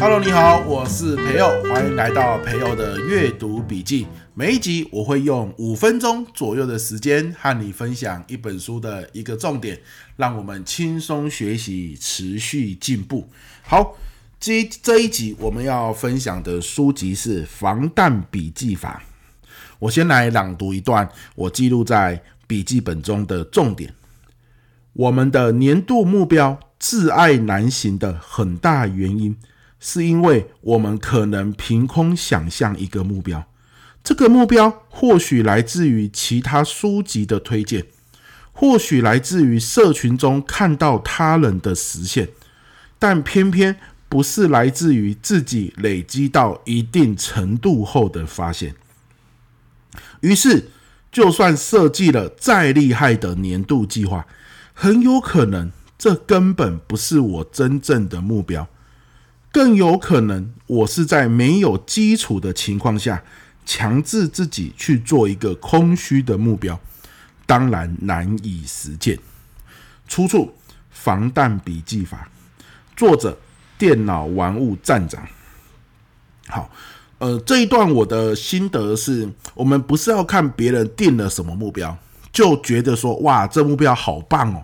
Hello，你好，我是培佑，欢迎来到培佑的阅读笔记。每一集我会用五分钟左右的时间和你分享一本书的一个重点，让我们轻松学习，持续进步。好，这这一集我们要分享的书籍是《防弹笔记法》。我先来朗读一段我记录在笔记本中的重点。我们的年度目标挚爱难行的很大原因，是因为我们可能凭空想象一个目标。这个目标或许来自于其他书籍的推荐，或许来自于社群中看到他人的实现，但偏偏不是来自于自己累积到一定程度后的发现。于是，就算设计了再厉害的年度计划，很有可能这根本不是我真正的目标，更有可能我是在没有基础的情况下。强制自己去做一个空虚的目标，当然难以实践。出处《防弹笔记法》，作者电脑玩物站长。好，呃，这一段我的心得是，我们不是要看别人定了什么目标，就觉得说哇，这目标好棒哦。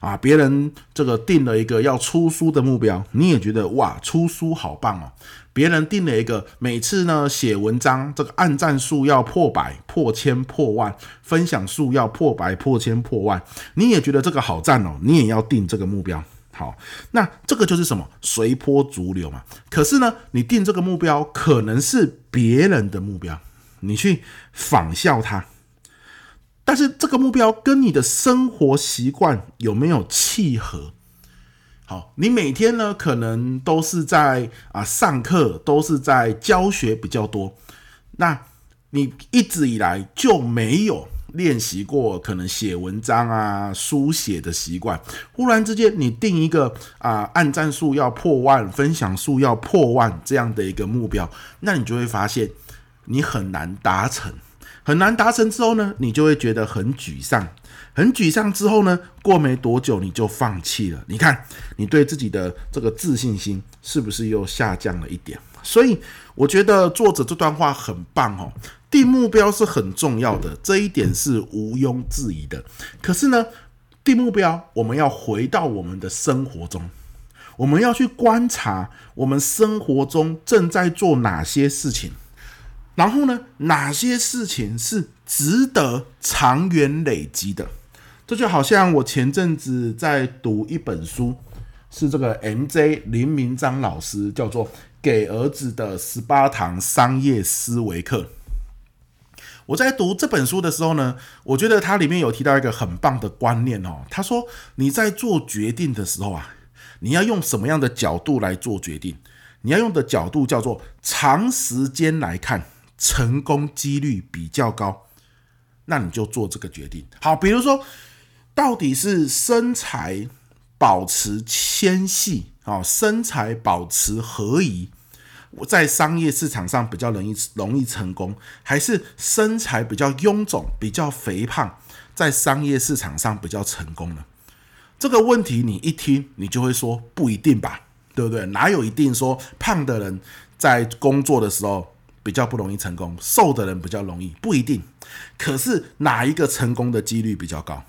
啊，别人这个定了一个要出书的目标，你也觉得哇，出书好棒哦。别人定了一个每次呢写文章这个按赞数要破百、破千、破万，分享数要破百、破千、破万，你也觉得这个好赞哦，你也要定这个目标。好，那这个就是什么？随波逐流嘛。可是呢，你定这个目标可能是别人的目标，你去仿效他。但是这个目标跟你的生活习惯有没有契合？好，你每天呢可能都是在啊上课，都是在教学比较多。那你一直以来就没有练习过可能写文章啊、书写的习惯。忽然之间，你定一个啊按赞数要破万、分享数要破万这样的一个目标，那你就会发现你很难达成。很难达成之后呢，你就会觉得很沮丧，很沮丧之后呢，过没多久你就放弃了。你看，你对自己的这个自信心是不是又下降了一点？所以我觉得作者这段话很棒哦，定目标是很重要的，这一点是毋庸置疑的。可是呢，定目标我们要回到我们的生活中，我们要去观察我们生活中正在做哪些事情。然后呢，哪些事情是值得长远累积的？这就好像我前阵子在读一本书，是这个 MJ 林明章老师叫做《给儿子的十八堂商业思维课》。我在读这本书的时候呢，我觉得它里面有提到一个很棒的观念哦。他说，你在做决定的时候啊，你要用什么样的角度来做决定？你要用的角度叫做长时间来看。成功几率比较高，那你就做这个决定。好，比如说，到底是身材保持纤细，啊，身材保持合宜，我在商业市场上比较容易容易成功，还是身材比较臃肿、比较肥胖，在商业市场上比较成功呢？这个问题你一听，你就会说不一定吧，对不对？哪有一定说胖的人在工作的时候比较不容易成功，瘦的人比较容易，不一定。可是哪一个成功的几率比较高？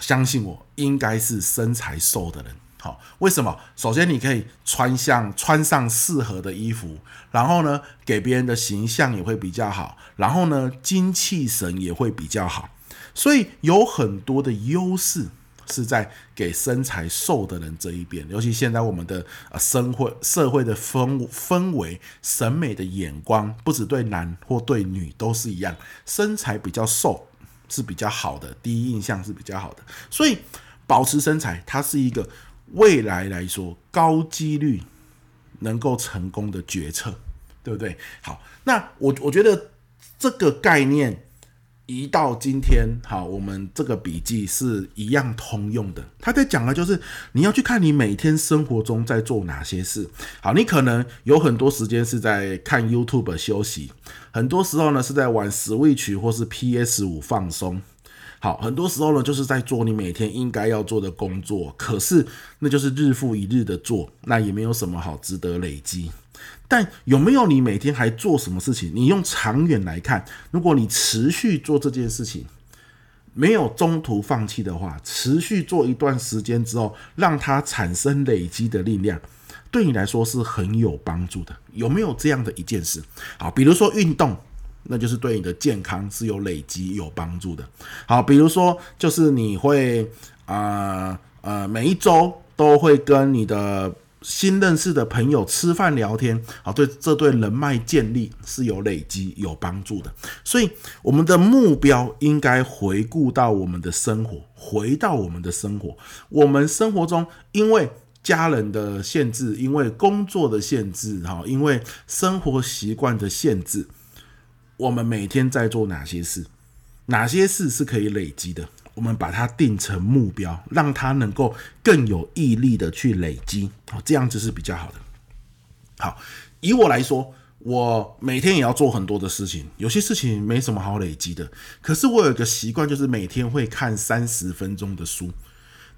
相信我，应该是身材瘦的人。好，为什么？首先你可以穿上穿上适合的衣服，然后呢，给别人的形象也会比较好，然后呢，精气神也会比较好，所以有很多的优势。是在给身材瘦的人这一边，尤其现在我们的呃社会社会的氛氛围、审美的眼光，不止对男或对女都是一样，身材比较瘦是比较好的，第一印象是比较好的，所以保持身材，它是一个未来来说高几率能够成功的决策，对不对？好，那我我觉得这个概念。移到今天，好，我们这个笔记是一样通用的。他在讲的就是你要去看你每天生活中在做哪些事。好，你可能有很多时间是在看 YouTube 休息，很多时候呢是在玩 Switch 或是 PS 五放松。好，很多时候呢就是在做你每天应该要做的工作，可是那就是日复一日的做，那也没有什么好值得累积。但有没有你每天还做什么事情？你用长远来看，如果你持续做这件事情，没有中途放弃的话，持续做一段时间之后，让它产生累积的力量，对你来说是很有帮助的。有没有这样的一件事？好，比如说运动，那就是对你的健康是有累积有帮助的。好，比如说就是你会啊呃，每一周都会跟你的。新认识的朋友吃饭聊天，好，对，这对人脉建立是有累积、有帮助的。所以，我们的目标应该回顾到我们的生活，回到我们的生活。我们生活中，因为家人的限制，因为工作的限制，哈，因为生活习惯的限制，我们每天在做哪些事？哪些事是可以累积的？我们把它定成目标，让它能够更有毅力的去累积，好，这样子是比较好的。好，以我来说，我每天也要做很多的事情，有些事情没什么好累积的。可是我有一个习惯，就是每天会看三十分钟的书。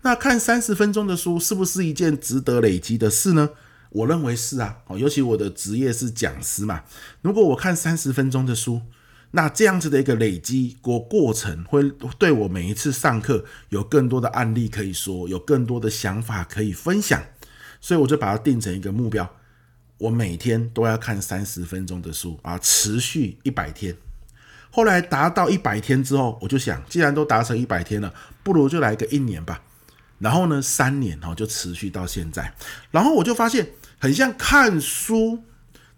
那看三十分钟的书，是不是一件值得累积的事呢？我认为是啊，哦尤其我的职业是讲师嘛。如果我看三十分钟的书，那这样子的一个累积过过程，会对我每一次上课有更多的案例可以说，有更多的想法可以分享，所以我就把它定成一个目标，我每天都要看三十分钟的书啊，持续一百天。后来达到一百天之后，我就想，既然都达成一百天了，不如就来个一年吧。然后呢，三年哦，就持续到现在。然后我就发现，很像看书，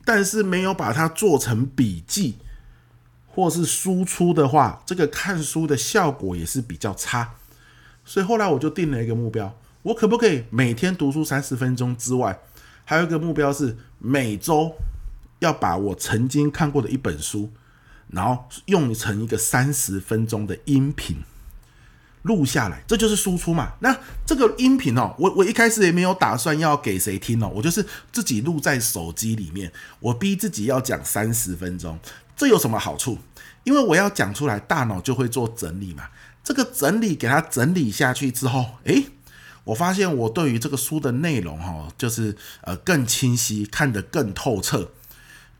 但是没有把它做成笔记。或是输出的话，这个看书的效果也是比较差，所以后来我就定了一个目标，我可不可以每天读书三十分钟之外，还有一个目标是每周要把我曾经看过的一本书，然后用成一个三十分钟的音频录下来，这就是输出嘛。那这个音频哦，我我一开始也没有打算要给谁听哦，我就是自己录在手机里面，我逼自己要讲三十分钟。这有什么好处？因为我要讲出来，大脑就会做整理嘛。这个整理给它整理下去之后，诶，我发现我对于这个书的内容哈，就是呃更清晰，看得更透彻。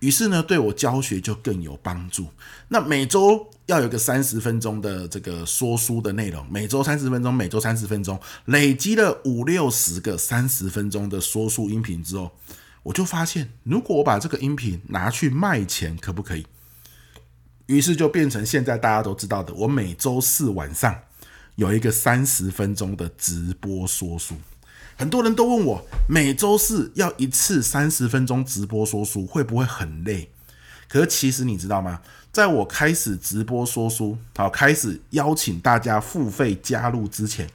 于是呢，对我教学就更有帮助。那每周要有个三十分钟的这个说书的内容，每周三十分钟，每周三十分钟，累积了五六十个三十分钟的说书音频之后，我就发现，如果我把这个音频拿去卖钱，可不可以？于是就变成现在大家都知道的，我每周四晚上有一个三十分钟的直播说书。很多人都问我，每周四要一次三十分钟直播说书会不会很累？可是其实你知道吗？在我开始直播说书，好，开始邀请大家付费加入之前，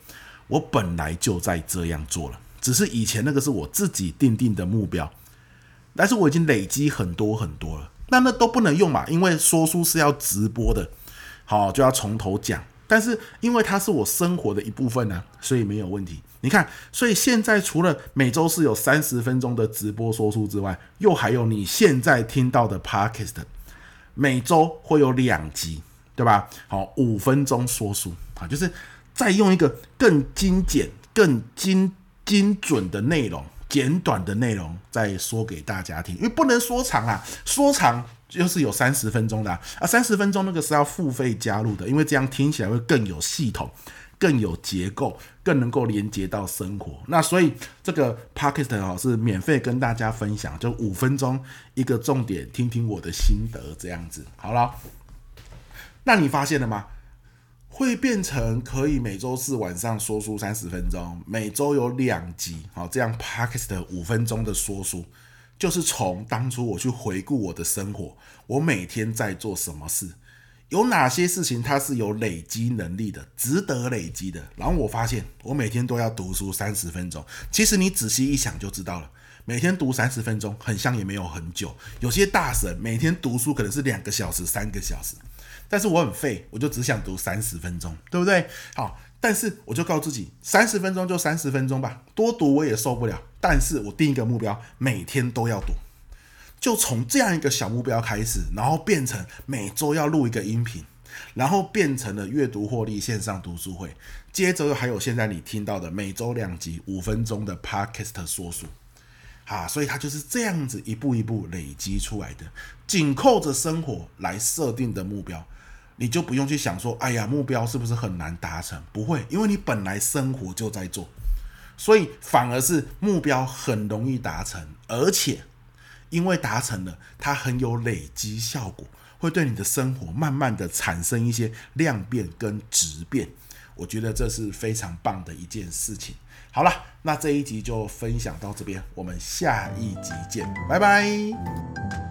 我本来就在这样做了，只是以前那个是我自己定定的目标，但是我已经累积很多很多了。那那都不能用嘛，因为说书是要直播的，好，就要从头讲。但是因为它是我生活的一部分呢、啊，所以没有问题。你看，所以现在除了每周是有三十分钟的直播说书之外，又还有你现在听到的 Podcast，每周会有两集，对吧？好，五分钟说书啊，就是再用一个更精简、更精精准的内容。简短的内容再说给大家听，因为不能说长啊，说长就是有三十分钟的啊，三十分钟那个是要付费加入的，因为这样听起来会更有系统、更有结构、更能够连接到生活。那所以这个 Podcast 哦是免费跟大家分享，就五分钟一个重点，听听我的心得这样子。好了，那你发现了吗？会变成可以每周四晚上说书三十分钟，每周有两集，好，这样 Podcast 的五分钟的说书，就是从当初我去回顾我的生活，我每天在做什么事，有哪些事情它是有累积能力的，值得累积的。然后我发现我每天都要读书三十分钟，其实你仔细一想就知道了，每天读三十分钟，很像也没有很久。有些大神每天读书可能是两个小时、三个小时。但是我很废，我就只想读三十分钟，对不对？好，但是我就告诉自己，三十分钟就三十分钟吧，多读我也受不了。但是我定一个目标，每天都要读。就从这样一个小目标开始，然后变成每周要录一个音频，然后变成了阅读获利线上读书会，接着还有现在你听到的每周两集五分钟的 Podcast 说书，啊，所以它就是这样子一步一步累积出来的，紧扣着生活来设定的目标，你就不用去想说，哎呀，目标是不是很难达成？不会，因为你本来生活就在做，所以反而是目标很容易达成，而且。因为达成了，它很有累积效果，会对你的生活慢慢的产生一些量变跟质变。我觉得这是非常棒的一件事情。好了，那这一集就分享到这边，我们下一集见，拜拜。